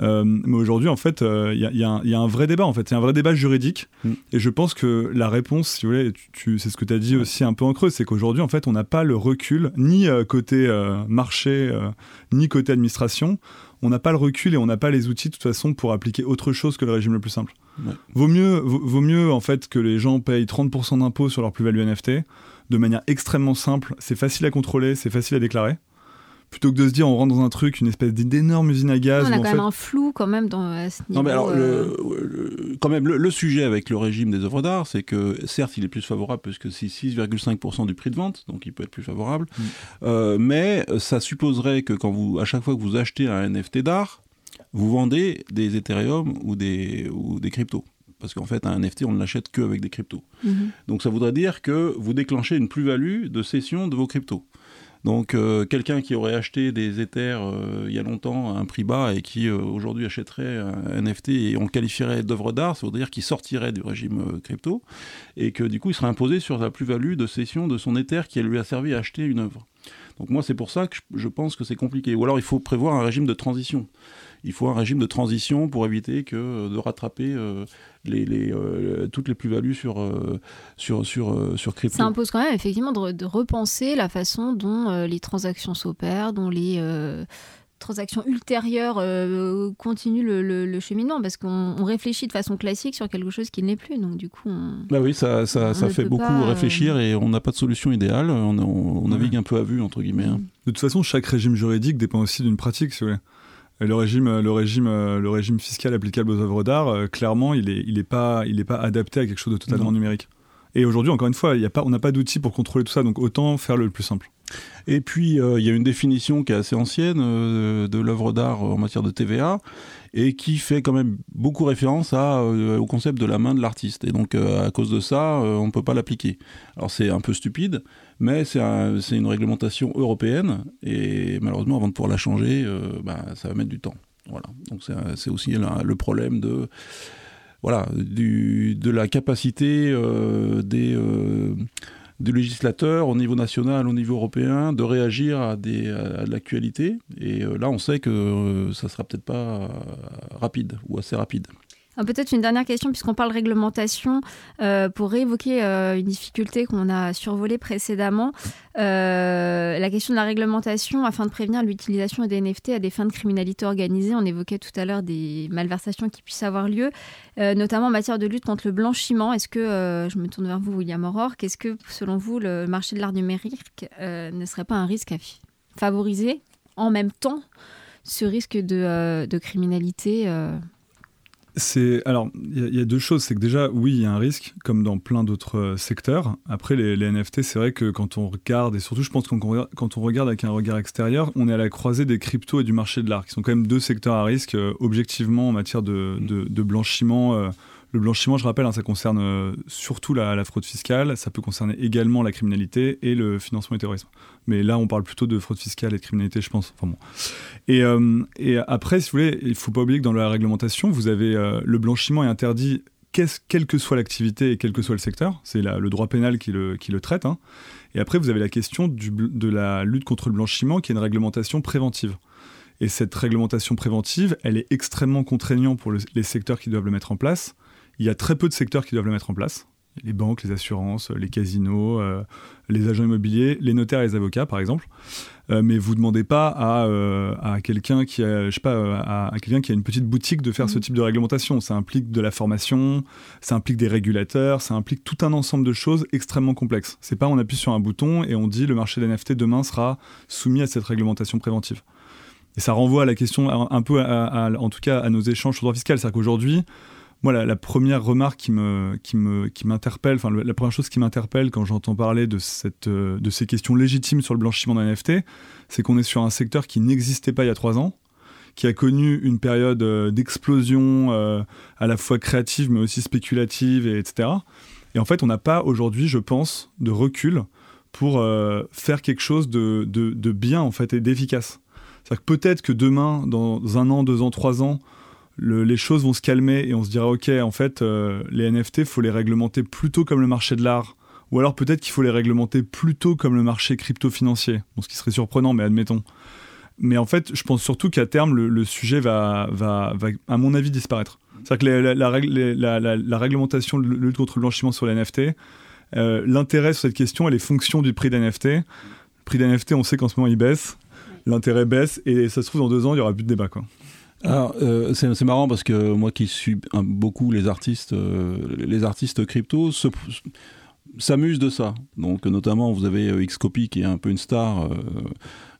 Euh, mais aujourd'hui, en fait, il euh, y, y, a un vrai débat. En fait, a un vrai débat juridique. Mm. Et je pense que la réponse, si vous voulez, tu, c'est ce que tu as dit aussi un peu en creux, c'est qu'aujourd'hui, en fait, on n'a pas le recul ni euh, côté marché, ni côté administration. On n'a pas le recul et on n'a pas les outils de toute façon pour appliquer autre chose que le régime le plus simple. Vaut mieux, vaut, mieux en fait que les gens payent 30% d'impôts sur leur plus-value NFT de manière extrêmement simple. C'est facile à contrôler, c'est facile à déclarer plutôt que de se dire on rentre dans un truc, une espèce d'énorme usine à gaz. On a quand même un flou quand même dans ce niveau. Non mais alors, euh, le, quand même, le, sujet avec le régime des œuvres d'art, c'est que certes, il est plus favorable puisque c'est 6,5% du prix de vente, donc il peut être plus favorable. Mm. Euh, mais ça supposerait que quand vous, à chaque fois que vous achetez un NFT d'art, vous vendez des Ethereum ou des, ou des cryptos parce qu'en fait, un NFT, on ne l'achète qu'avec des cryptos. Mm-hmm. Donc ça voudrait dire que vous déclenchez une plus-value de cession de vos cryptos. Donc euh, quelqu'un qui aurait acheté des Ethers euh, il y a longtemps à un prix bas et qui euh, aujourd'hui achèterait un NFT et on le qualifierait d'œuvre d'art, ça veut dire qu'il sortirait du régime crypto et que du coup il serait imposé sur la plus-value de cession de son Ether qui lui a servi à acheter une œuvre. Donc moi c'est pour ça que je pense que c'est compliqué. Ou alors il faut prévoir un régime de transition il faut un régime de transition pour éviter que euh, de rattraper euh, les, euh, toutes les plus-values sur, sur, sur, sur crypto. Ça impose quand même effectivement de, repenser la façon dont les transactions s'opèrent, dont les transactions ultérieures continuent le, cheminement parce qu'on réfléchit de façon classique sur quelque chose qui n'est plus. Donc du coup, bah oui, ça, ça, ça fait beaucoup réfléchir et on n'a pas de solution idéale. On, on, navigue un peu à vue entre guillemets. Hein. De toute façon, chaque régime juridique dépend aussi d'une pratique. Si vous voulez le régime, le régime, le régime fiscal applicable aux œuvres d'art, euh, clairement, il n'est il est pas, il est pas adapté à quelque chose de totalement numérique. Et aujourd'hui, encore une fois, y a pas, on n'a pas d'outils pour contrôler tout ça, donc autant faire le plus simple. Et puis, euh, il y a une définition qui est assez ancienne euh, de l'œuvre d'art en matière de TVA et qui fait quand même beaucoup référence à, au concept de la main de l'artiste. Et donc, à cause de ça, on ne peut pas l'appliquer. Alors, c'est un peu stupide, mais c'est une réglementation européenne et malheureusement, avant de pouvoir la changer, euh, bah, ça va mettre du temps. Voilà. Donc c'est aussi le problème de voilà du, de la capacité euh, des euh, législateurs au niveau national, au niveau européen, de réagir à, à l'actualité. Et là, on sait que ça sera peut-être pas rapide ou assez rapide. Ah, peut-être une dernière question, puisqu'on parle réglementation, euh, pour réévoquer euh, une difficulté qu'on a survolée précédemment, euh, la question de la réglementation afin de prévenir l'utilisation des NFT à des fins de criminalité organisée. On évoquait tout à l'heure des malversations qui puissent avoir lieu, notamment en matière de lutte contre le blanchiment. Est-ce que, je me tourne vers vous, William Aurore, qu'est-ce que, selon vous, le marché de l'art numérique ne serait pas un risque à favoriser en même temps ce risque de, de criminalité c'est alors il y, a deux choses, c'est que déjà oui il y a un risque comme dans plein d'autres euh, secteurs. Après les, NFT c'est vrai que quand on regarde et surtout je pense qu'on quand on regarde avec un regard extérieur, on est à la croisée des cryptos et du marché de l'art qui sont quand même deux secteurs à risque euh, objectivement en matière de, de, blanchiment. Euh, le blanchiment, je rappelle, hein, ça concerne euh, surtout la, fraude fiscale, ça peut concerner également la criminalité et le financement du terrorisme. Mais là, on parle plutôt de fraude fiscale et de criminalité, je pense. Enfin bon. Et, euh, après, si vous voulez, il ne faut pas oublier que dans la réglementation, vous avez euh, le blanchiment est interdit quelle que soit l'activité et quel que soit le secteur. C'est le droit pénal qui le, traite. Hein. Et après, vous avez la question de la lutte contre le blanchiment, qui est une réglementation préventive. Et cette réglementation préventive, elle est extrêmement contraignante pour les secteurs qui doivent le mettre en place. Il y a très peu de secteurs qui doivent le mettre en place. Les banques, les assurances, les casinos, euh, les agents immobiliers, les notaires et les avocats, par exemple. Euh, mais vous ne demandez pas à, euh, à quelqu'un qui a, je sais pas, à, quelqu'un qui a une petite boutique de faire ce mmh. type de réglementation. Ça implique de la formation, ça implique des régulateurs, ça implique tout un ensemble de choses extrêmement complexes. C'est pas on appuie sur un bouton et on dit le marché des NFT demain sera soumis à cette réglementation préventive. Et ça renvoie à la question, un peu, en tout cas, à nos échanges sur le droit fiscal. C'est-à-dire qu'aujourd'hui, moi, la, première remarque qui me, qui me, qui m'interpelle, enfin, la première chose qui m'interpelle quand j'entends parler de cette, euh, de ces questions légitimes sur le blanchiment d'un NFT, c'est qu'on est sur un secteur qui n'existait pas il y a trois ans, qui a connu une période euh, d'explosion euh, à la fois créative mais aussi spéculative, et, etc. Et en fait, on n'a pas aujourd'hui, je pense, de recul pour faire quelque chose de, de, de bien en fait et d'efficace. C'est-à-dire que peut-être que demain, dans un an, deux ans, trois ans, les choses vont se calmer et on se dira ok en fait euh, les NFT faut les réglementer plutôt comme le marché de l'art Ou alors peut-être qu'il faut les réglementer plutôt comme le marché crypto-financier. Ce qui serait surprenant, mais admettons. Mais en fait, je pense surtout qu'à terme, le, sujet va, va, va, à mon avis, disparaître. C'est-à-dire que la, la, réglementation de lutte contre le blanchiment sur les NFT, euh, l'intérêt sur cette question, elle est fonction du prix des NFT. Le prix des NFT, on sait qu'en ce moment, il baisse. L'intérêt baisse et ça se trouve, dans deux ans, il n'y aura plus de débat. Alors, euh, c'est marrant parce que moi qui suis beaucoup les artistes, euh, les artistes crypto s'amusent de ça. Donc, notamment, vous avez Xcopy qui est un peu une star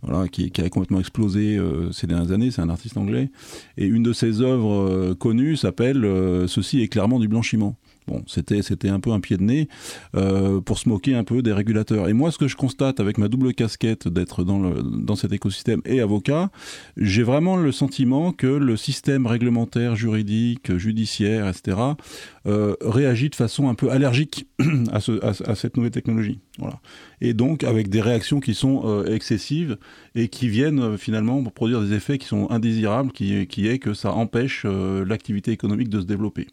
voilà, qui, a complètement explosé euh, ces dernières années. C'est un artiste anglais. Et une de ses œuvres euh, connues s'appelle euh, Ceci est clairement du blanchiment. Bon, c'était un peu un pied de nez euh, pour se moquer un peu des régulateurs. Et moi, ce que je constate avec ma double casquette d'être dans cet écosystème et avocat, j'ai vraiment le sentiment que le système réglementaire, juridique, judiciaire, etc. Euh, réagit de façon un peu allergique à, ce, à, cette nouvelle technologie. Et donc avec des réactions qui sont euh, excessives et qui viennent finalement produire des effets qui sont indésirables, qui, est que ça empêche l'activité économique de se développer.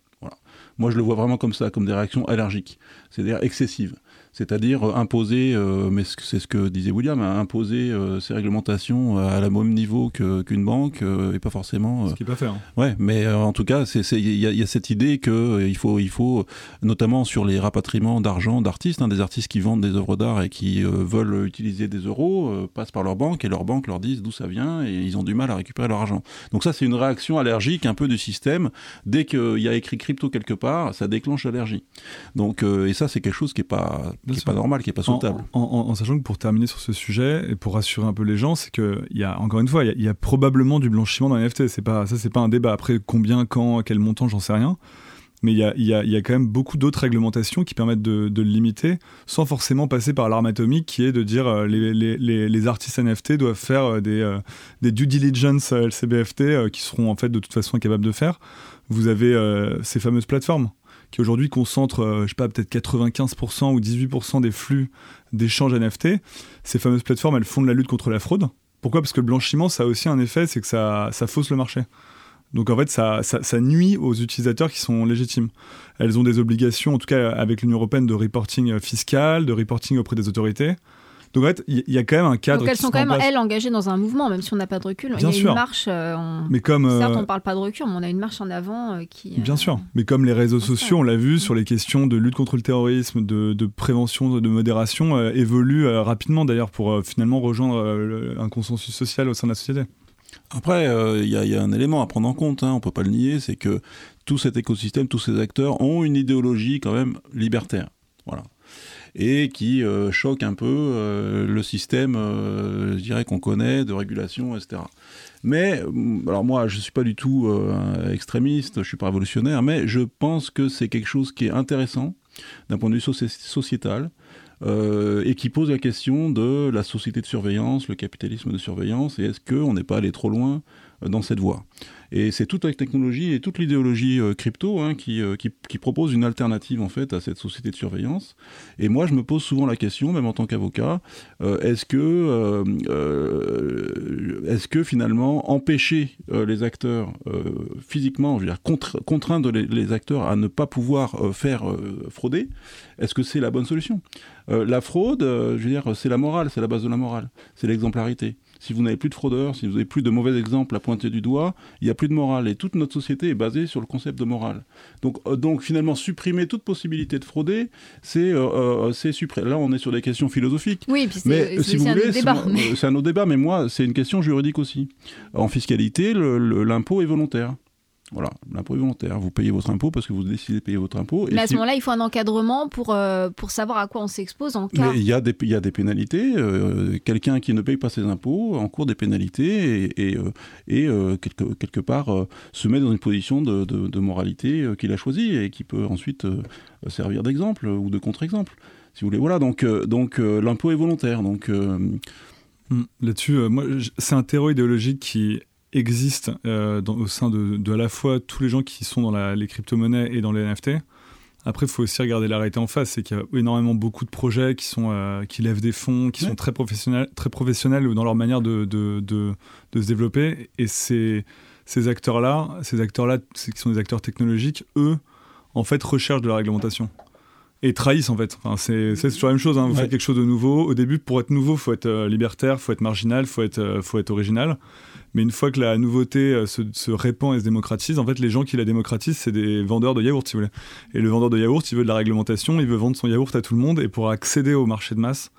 Moi, je le vois vraiment comme ça, comme des réactions allergiques, c'est-à-dire excessives c'est-à-dire euh, imposer, euh, mais c'est ce que disait William, hein, imposer euh, ces réglementations à la même niveau qu'une banque et pas forcément. ce qui pas faire. Hein. Ouais, mais en tout cas, il y, a cette idée que il faut, il faut, notamment sur les rapatriements d'argent d'artistes, hein, des artistes qui vendent des œuvres d'art et qui veulent utiliser des euros, passent par leur banque et leur banque leur disent d'où ça vient et ils ont du mal à récupérer leur argent. Donc ça, c'est une réaction allergique un peu du système. Dès qu'il y a écrit crypto quelque part, ça déclenche l'allergie. Donc et ça, c'est quelque chose qui est pas qui n'est pas normal, qui n'est pas souhaitable. En, sachant que pour terminer sur ce sujet et pour rassurer un peu les gens, c'est qu'il y a encore une fois, il y, a, probablement du blanchiment dans les NFT. C'est pas ça, c'est pas un débat. Après, combien, quand, à quel montant, j'en sais rien. Mais il y a, y, a, y a, quand même beaucoup d'autres réglementations qui permettent de, de, le limiter sans forcément passer par l'arme atomique qui est de dire euh, les, les, les, les, artistes NFT doivent faire euh, des, euh, des due diligence LCBFT qui seront en fait de toute façon incapables de faire. Vous avez ces fameuses plateformes qui aujourd'hui concentre, euh, sais pas, peut-être 95% ou 18% des flux d'échanges NFT. Ces fameuses plateformes, elles font de la lutte contre la fraude. Pourquoi? Parce que le blanchiment, ça a aussi un effet, c'est que ça, ça fausse le marché. Donc en fait, ça, ça, ça, nuit aux utilisateurs qui sont légitimes. Elles ont des obligations, en tout cas avec l'Union européenne, de reporting fiscal, de reporting auprès des autorités. Donc en fait, il y, a quand même un cadre. Donc elles sont quand même, elles, engagées dans un mouvement, même si on n'a pas de recul. il y a une marche. Euh, mais comme, Certes, on ne parle pas de recul, mais on a une marche en avant euh, qui. Bien sûr. Mais comme les réseaux sociaux, on l'a vu, sur les questions de lutte contre le terrorisme, de, prévention, de modération, euh, évoluent rapidement d'ailleurs pour finalement rejoindre un consensus social au sein de la société. Après, il y, a un élément à prendre en compte, hein, on ne peut pas le nier, c'est que tout cet écosystème, tous ces acteurs ont une idéologie quand même libertaire. Voilà et qui euh, choque un peu euh, le système, euh, je dirais, qu'on connaît de régulation, etc. Mais, mm, alors moi, je ne suis pas du tout extrémiste, je ne suis pas révolutionnaire, mais je pense que c'est quelque chose qui est intéressant d'un point de vue sociétal. et qui pose la question de la société de surveillance, le capitalisme de surveillance, et est-ce qu'on n'est pas allé trop loin dans cette voie? Et c'est toute la technologie et toute l'idéologie euh, crypto hein, euh, qui, propose une alternative en fait à cette société de surveillance. Et moi, je me pose souvent la question, même en tant qu'avocat, euh, est-ce que, est-ce que finalement empêcher les acteurs physiquement, je veux dire contraindre les, acteurs à ne pas pouvoir faire frauder, est-ce que c'est la bonne solution? La fraude, je veux dire, c'est la morale, c'est la base de la morale, c'est l'exemplarité si vous n'avez plus de fraudeurs, si vous n'avez plus de mauvais exemples à pointer du doigt, il n'y a plus de morale. Et toute notre société est basée sur le concept de morale. Donc, euh, donc finalement, supprimer toute possibilité de frauder, c'est euh, euh supprimer. Là, on est sur des questions philosophiques. Oui, puis mais si vous voulez, c'est un autre débat. Mais moi, c'est une question juridique aussi. En fiscalité, l'impôt est volontaire. Voilà, l'impôt est volontaire. Vous payez votre impôt parce que vous décidez de payer votre impôt. Mais à ce moment-là, il faut un encadrement pour, euh, pour savoir à quoi on s'expose en cas. Il y a des, il y a des pénalités. Euh, quelqu'un qui ne paye pas ses impôts encourt des pénalités et, et, euh, quelque, quelque, part se met dans une position de, de, moralité qu'il a choisie et qui peut ensuite servir d'exemple ou de contre-exemple. Si vous voulez. Voilà, donc, donc l'impôt est volontaire. Donc. Hmm, là-dessus, moi, c'est un terreau idéologique qui existe euh, au sein de, à la fois tous les gens qui sont dans les crypto-monnaies et dans les NFT. Après, il faut aussi regarder la réalité en face, c'est qu'il y a énormément beaucoup de projets qui, sont, euh, qui lèvent des fonds, qui sont très professionnels, très professionnels dans leur manière de, de, de, se développer. Et ces, ces acteurs-là, ces acteurs-là, qui sont des acteurs technologiques, eux, en fait, recherchent de la réglementation. et trahissent en fait. Enfin, c'est toujours la même chose. Hein. Vous faites quelque chose de nouveau. Au début, pour être nouveau, faut être euh, libertaire, faut être marginal, faut être, euh, faut être original. Mais une fois que la nouveauté euh, se, répand et se démocratise, en fait, les gens qui la démocratisent, c'est des vendeurs de yaourt, si vous voulez. Et le vendeur de yaourt, il veut de la réglementation, il veut vendre son yaourt à tout le monde. Et pour accéder au marché de masse,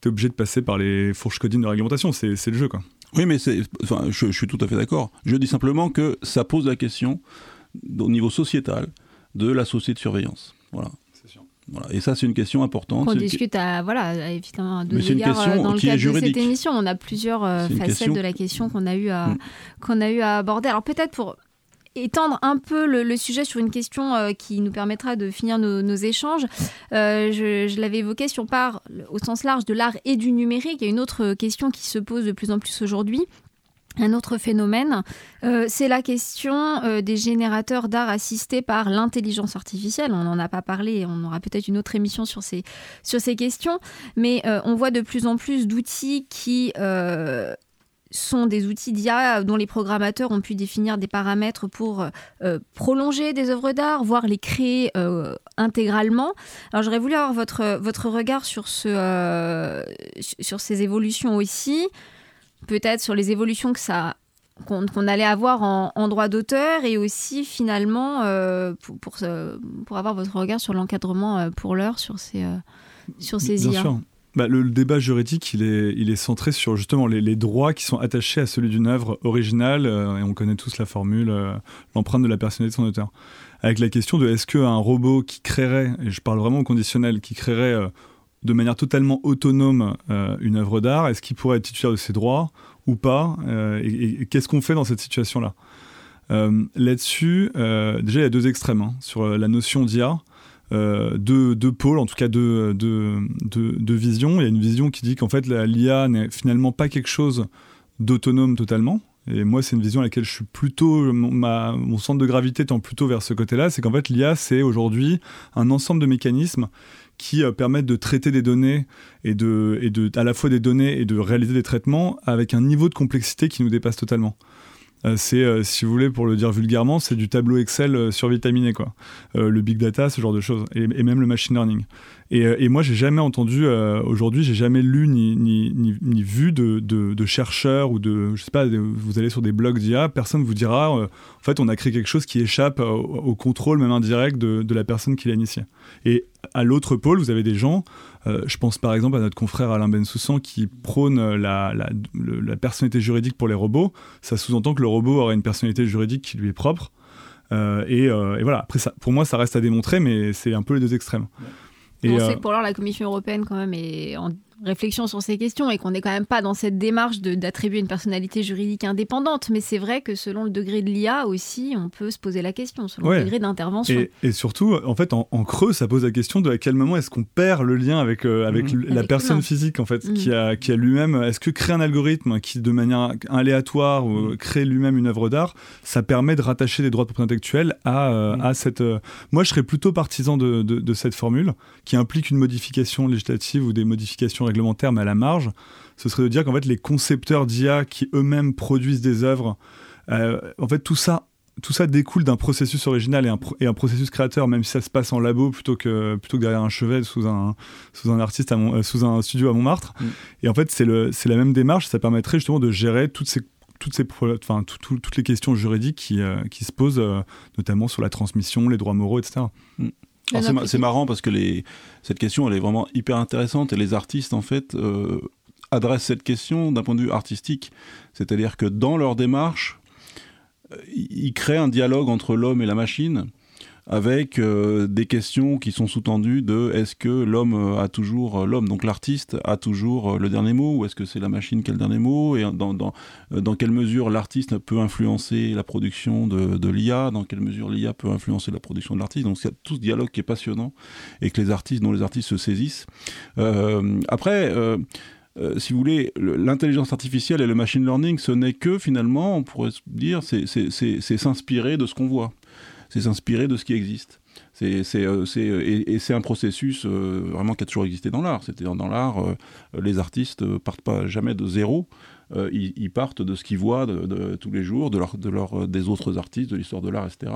tu es obligé de passer par les fourches codines de réglementation. C'est le jeu, quoi. Oui, mais je, je suis tout à fait d'accord. Je dis simplement que ça pose la question au niveau sociétal de la société de surveillance. Voilà. Et ça, c'est une question importante. On discute à, voilà, évidemment, de égards, euh, dans le cadre de cette émission. On a plusieurs euh, facettes de la question qu'on a, eu à, mm. qu'on a eu à aborder. Alors peut-être pour étendre un peu le, sujet sur une question euh, qui nous permettra de finir nos, échanges. je, je l'avais évoqué, si on part au sens large de l'art et du numérique, il y a une autre question qui se pose de plus en plus aujourd'hui, un autre phénomène, euh, c'est la question euh, des générateurs d'art assistés par l'intelligence artificielle. On n'en a pas parlé, on aura peut-être une autre émission sur ces, sur ces questions, mais euh, on voit de plus en plus d'outils qui sont des outils d'IA dont les programmateurs ont pu définir des paramètres pour prolonger des œuvres d'art, voire les créer intégralement. Alors j'aurais voulu avoir votre, votre regard sur, ce, sur ces évolutions aussi peut-être sur les évolutions que ça qu'on allait avoir en, droit d'auteur et aussi finalement euh, pour, pour, pour, avoir votre regard sur l'encadrement euh, pour l'heure sur ces, euh, sur ces Bien Sûr. Bah, le, débat juridique, il est, il est centré sur justement les, droits qui sont attachés à celui d'une œuvre originale, et on connaît tous la formule, l'empreinte de la personnalité de son auteur. Avec la question de est-ce qu'un robot qui créerait, et je parle vraiment au conditionnel, qui créerait de manière totalement autonome euh, une œuvre d'art, est-ce qu'il pourrait être titulaire de ses droits ou pas euh, Et, qu'est-ce qu'on fait dans cette situation-là? Euh, Là-dessus, déjà, il y a deux extrêmes hein, sur la notion d'IA. deux, deux, pôles, en tout cas deux, deux, visions. Il y a une vision qui dit qu'en fait l'IA n'est finalement pas quelque chose d'autonome totalement. Et moi, c'est une vision à laquelle je suis plutôt, mon, centre de gravité tend plutôt vers ce côté-là. C'est qu'en fait, l'IA, c'est aujourd'hui un ensemble de mécanismes qui euh, permettent de traiter des données et de, et de, à la fois des données et de réaliser des traitements avec un niveau de complexité qui nous dépasse totalement. Euh, c'est, euh, si vous voulez, pour le dire vulgairement, c'est du tableau Excel survitaminé, quoi. le big data, ce genre de choses, et même le machine learning. Et, et moi, j'ai jamais entendu, aujourd'hui, j'ai jamais lu ni, ni, ni, vu de, de, chercheurs ou de, je sais pas, vous allez sur des blogs d'IA, personne vous dira, en fait, on a créé quelque chose qui échappe au, contrôle, même indirect, de, la personne qui l'a initié. Et à l'autre pôle, vous avez des gens, euh, je pense par exemple à notre confrère Alain Bensoussan qui prône la, la, personnalité juridique pour les robots. Ça sous-entend que le robot aurait une personnalité juridique qui lui est propre. Euh, euh, et, voilà, après, pour moi, ça reste à démontrer, mais c'est un peu les deux extrêmes. Et, On sait que pour l'heure, la Commission européenne, quand même, est en réflexion sur ces questions et qu'on n'est quand même pas dans cette démarche d'attribuer une personnalité juridique indépendante. Mais c'est vrai que selon le degré de l'IA aussi, on peut se poser la question, selon le degré d'intervention. Et, surtout, en fait, en, creux, ça pose la question de à quel moment est-ce qu'on perd le lien avec, euh, avec, mmh. la personne physique, en fait, mmh. qui a, qui a lui-même. Est-ce que créer un algorithme qui, de manière aléatoire, ou mmh. crée lui-même une œuvre d'art, ça permet de rattacher des droits de propriété intellectuelle à, euh, à cette. Euh, moi, je serais plutôt partisan de, de, de cette formule qui implique une modification législative ou des modifications réglementaire, mais à la marge, ce serait de dire qu'en fait, les concepteurs d'IA qui eux-mêmes produisent des œuvres, euh, en fait, tout ça, tout ça découle d'un processus original et un, processus créateur, même si ça se passe en labo plutôt que, plutôt que derrière un chevet sous un, sous un artiste, à euh, sous un studio à Montmartre. Mm. Et en fait, c'est la même démarche, ça permettrait justement de gérer toutes ces toutes, ces, enfin, toutes les questions juridiques qui, euh, qui se posent, notamment sur la transmission, les droits moraux, etc. C'est marrant parce que les, cette question, elle est vraiment hyper intéressante et les artistes, en fait, euh, adressent cette question d'un point de vue artistique. C'est-à-dire que dans leur démarche, euh, ils créent un dialogue entre l'homme et la machine avec euh, des questions qui sont sous-tendues de est-ce que l'homme euh, a toujours euh, l'homme donc l'artiste a toujours le dernier mot ou est-ce que c'est la machine qui a le dernier mot et dans, dans, dans quelle mesure l'artiste peut influencer la production de, de l'IA dans quelle mesure l'IA peut influencer la production de l'artiste. Donc c'est tout ce dialogue qui est passionnant et que les artistes dont les artistes se saisissent. Après si vous voulez, l'intelligence artificielle et le machine learning, ce n'est que finalement, on pourrait dire, c'est s'inspirer de ce qu'on voit c'est s'inspirer de ce qui existe. C'est, euh, et, c'est un processus euh, vraiment qui a toujours existé dans l'art. C'était dans l'art, euh, les artistes partent pas jamais de zéro. Ils, partent de ce qu'ils voient tous les jours, de, de leur, des autres artistes, de l'histoire de l'art, etc.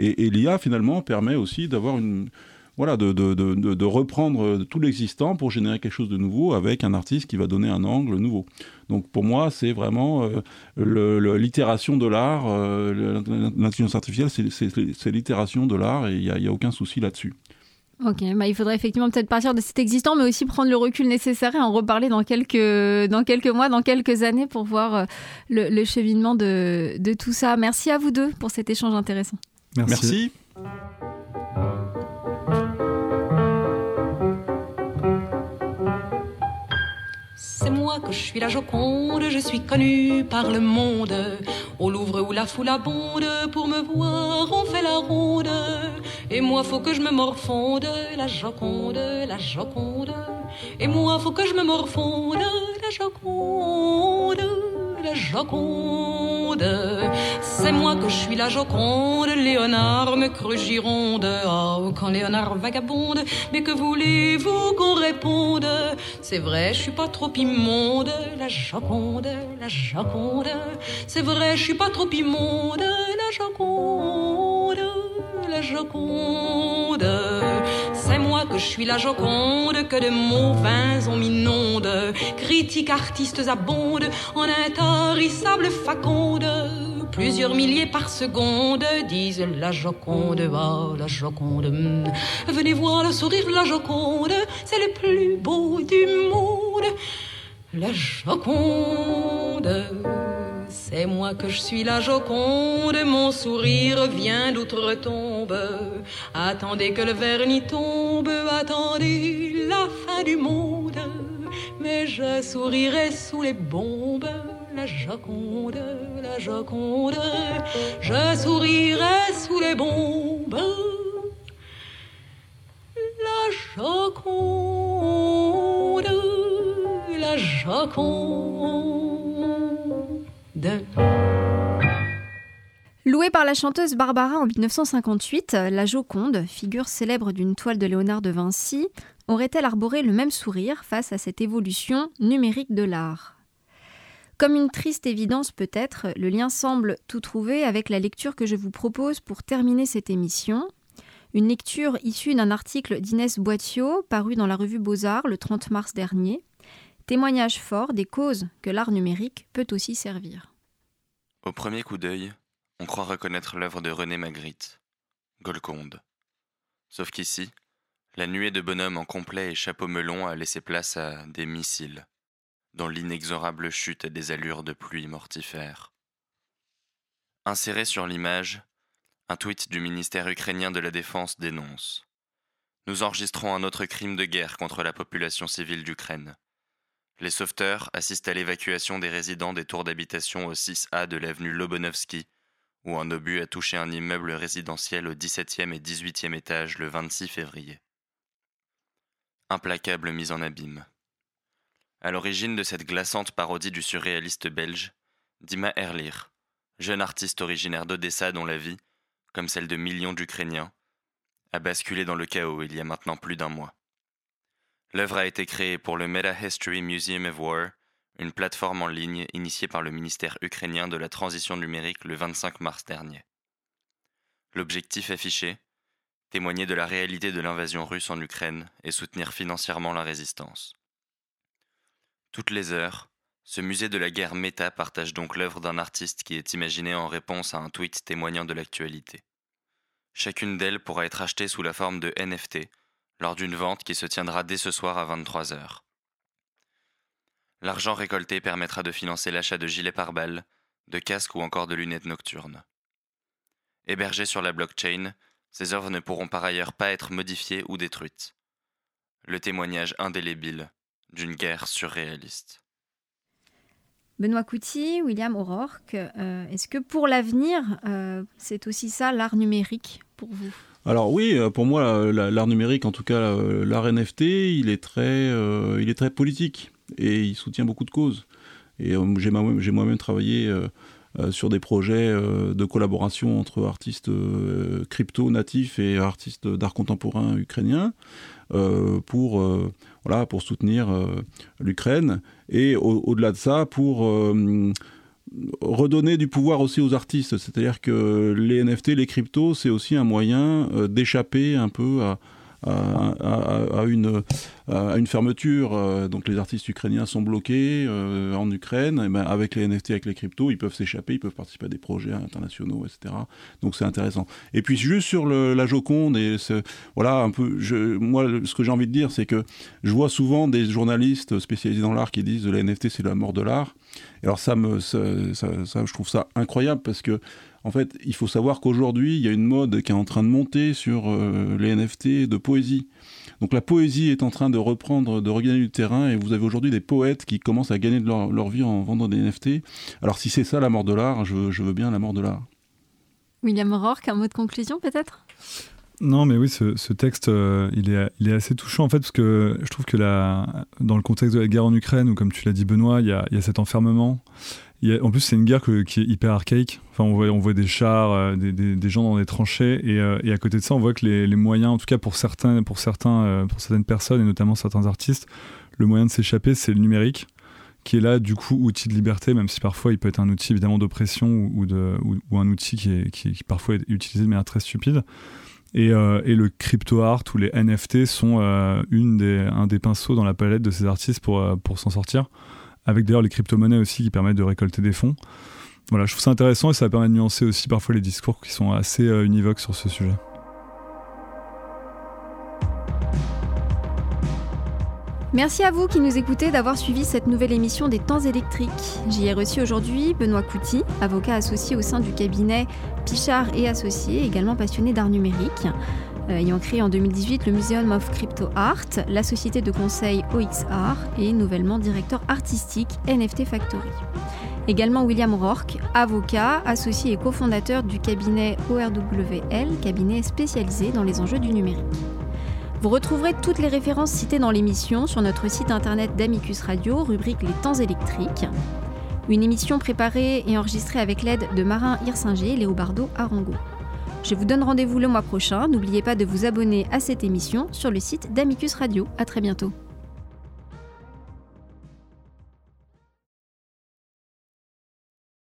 Et, et l'IA finalement permet aussi d'avoir une voilà, de, de, de, de reprendre tout l'existant pour générer quelque chose de nouveau avec un artiste qui va donner un angle nouveau. Donc pour moi, c'est vraiment euh, l'itération de l'art. Euh, L'intelligence artificielle, c'est l'itération de l'art et il n'y a, a, aucun souci là-dessus. Ok, bah il faudrait effectivement peut-être partir de cet existant, mais aussi prendre le recul nécessaire et en reparler dans quelques, dans quelques mois, dans quelques années pour voir euh, le, le cheminement de, de, tout ça. Merci à vous deux pour cet échange intéressant. Merci. C'est moi que je suis la Joconde, je suis connue par le monde. Au Louvre où la foule abonde, pour me voir on fait la ronde. Et moi faut que je me morfonde, la Joconde, la Joconde. Et moi faut que je me morfonde, la Joconde la Joconde. C'est moi que je suis la Joconde. Léonard me crut Gironde. Oh, quand Léonard vagabonde, mais que voulez-vous qu'on réponde? C'est vrai, je suis pas trop immonde. La Joconde, la Joconde. C'est vrai, je suis pas trop immonde. La Joconde, la Joconde. Que je suis la Joconde, que de mots vains on m'inonde. Critiques, artistes abondent en intarissable faconde. Plusieurs milliers par seconde disent la Joconde, oh la Joconde. Hmm. Venez voir le sourire de la Joconde, c'est le plus beau du monde. La Joconde. C'est moi que je suis la Joconde, mon sourire vient d'outre-tombe. Attendez que le vernis tombe, attendez la fin du monde. Mais je sourirai sous les bombes, la Joconde, la Joconde. Je sourirai sous les bombes, la Joconde, la Joconde. Louée par la chanteuse Barbara en 1958, la Joconde, figure célèbre d'une toile de Léonard de Vinci, aurait-elle arboré le même sourire face à cette évolution numérique de l'art? Comme une triste évidence peut-être, le lien semble tout trouver avec la lecture que je vous propose pour terminer cette émission. Une lecture issue d'un article d'Inès Boitiot paru dans la revue Beaux-Arts le 30 mars dernier. Témoignage fort des causes que l'art numérique peut aussi servir. Au premier coup d'œil, on croit reconnaître l'œuvre de René Magritte, Golconde. Sauf qu'ici, la nuée de bonhommes en complet et chapeau melon a laissé place à des missiles, dont l'inexorable chute a des allures de pluie mortifère. Inséré sur l'image, un tweet du ministère ukrainien de la Défense dénonce. Nous enregistrons un autre crime de guerre contre la population civile d'Ukraine. Les sauveteurs assistent à l'évacuation des résidents des tours d'habitation au 6A de l'avenue Lobonovski, où un obus a touché un immeuble résidentiel au 17e et 18e étage le 26 février. Implacable mise en abîme. À l'origine de cette glaçante parodie du surréaliste belge, Dima Erlir, jeune artiste originaire d'Odessa dont la vie, comme celle de millions d'Ukrainiens, a basculé dans le chaos il y a maintenant plus d'un mois. L'œuvre a été créée pour le Meta History Museum of War, une plateforme en ligne initiée par le ministère ukrainien de la transition numérique le 25 mars dernier. L'objectif affiché témoigner de la réalité de l'invasion russe en Ukraine et soutenir financièrement la résistance. Toutes les heures, ce musée de la guerre méta partage donc l'œuvre d'un artiste qui est imaginé en réponse à un tweet témoignant de l'actualité. Chacune d'elles pourra être achetée sous la forme de NFT, lors d'une vente qui se tiendra dès ce soir à 23h. L'argent récolté permettra de financer l'achat de gilets pare-balles, de casques ou encore de lunettes nocturnes. Hébergées sur la blockchain, ces œuvres ne pourront par ailleurs pas être modifiées ou détruites. Le témoignage indélébile d'une guerre surréaliste. Benoît Couty, William O'Rourke, euh, est-ce que pour l'avenir, euh, c'est aussi ça l'art numérique? Vous alors oui, euh, pour moi, l'art numérique, en tout cas euh, l'art NFT, il est très, euh, il est très politique et il soutient beaucoup de causes. Et j'ai moi-même travaillé sur des projets de collaboration entre artistes crypto natifs et artistes d'art contemporain ukrainiens pour voilà pour soutenir l'Ukraine et au-delà de ça pour redonner du pouvoir aussi aux artistes. C'est-à-dire que les NFT, les cryptos, c'est aussi un moyen euh, d'échapper un peu à, à, une, à une fermeture. Euh, donc les artistes ukrainiens sont bloqués euh, en Ukraine. Et ben, avec les NFT, avec les cryptos, ils peuvent s'échapper, ils peuvent participer à des projets internationaux, etc. Donc c'est intéressant. Et puis juste sur la Joconde, et voilà un peu. Je, moi, ce que j'ai envie de dire, c'est que je vois souvent des journalistes spécialisés dans l'art qui disent que la NFT c'est la mort de l'art. Alors ça me, ça, ça, je trouve ça incroyable parce que en fait, il faut savoir qu'aujourd'hui, il y a une mode qui est en train de monter sur euh, les NFT de poésie. Donc la poésie est en train de reprendre, de regagner du terrain, et vous avez aujourd'hui des poètes qui commencent à gagner de leur, vie en vendant des NFT. Alors si c'est ça la mort de l'art, je, veux bien la mort de l'art. William Rourke, un mot de conclusion peut-être? Non, mais oui, ce, texte, euh, il, est, il est assez touchant en fait, parce que je trouve que la, dans le contexte de la guerre en Ukraine, ou comme tu l'as dit Benoît, il y a, il y a cet enfermement, en plus, c'est une guerre qui est hyper archaïque. Enfin, on voit, des chars, euh, des, gens dans des tranchées, euh, et, à côté de ça, on voit que les, moyens, en tout cas pour certains, euh, pour certaines personnes et notamment certains artistes, le moyen de s'échapper, c'est le numérique, qui est là du coup outil de liberté, même si parfois il peut être un outil évidemment d'oppression ou, de, ou, un outil qui, est, parfois est utilisé de manière très stupide. Et, le crypto art ou les NFT sont une des, un des pinceaux dans la palette de ces artistes pour s'en sortir avec d'ailleurs les crypto-monnaies aussi qui permettent de récolter des fonds. Voilà, je trouve ça intéressant et ça permet de nuancer aussi parfois les discours qui sont assez euh, univoques sur ce sujet. Merci à vous qui nous écoutez d'avoir suivi cette nouvelle émission des temps électriques. J'y ai reçu aujourd'hui Benoît Couty, avocat associé au sein du cabinet Pichard et Associés, également passionné d'art numérique. Euh, ayant créé en 2018 le Museum of Crypto Art, la société de conseil OXR et nouvellement directeur artistique NFT Factory. Également William Rourke, avocat, associé et cofondateur du cabinet ORWL, cabinet spécialisé dans les enjeux du numérique. Vous retrouverez toutes les références citées dans l'émission sur notre site internet d'Amicus Radio, rubrique Les temps électriques. Une émission préparée et enregistrée avec l'aide de Marin Hirsinger et Léobardo Arango. Je vous donne rendez-vous le mois prochain. N'oubliez pas de vous abonner à cette émission sur le site d'Amicus Radio. À très bientôt.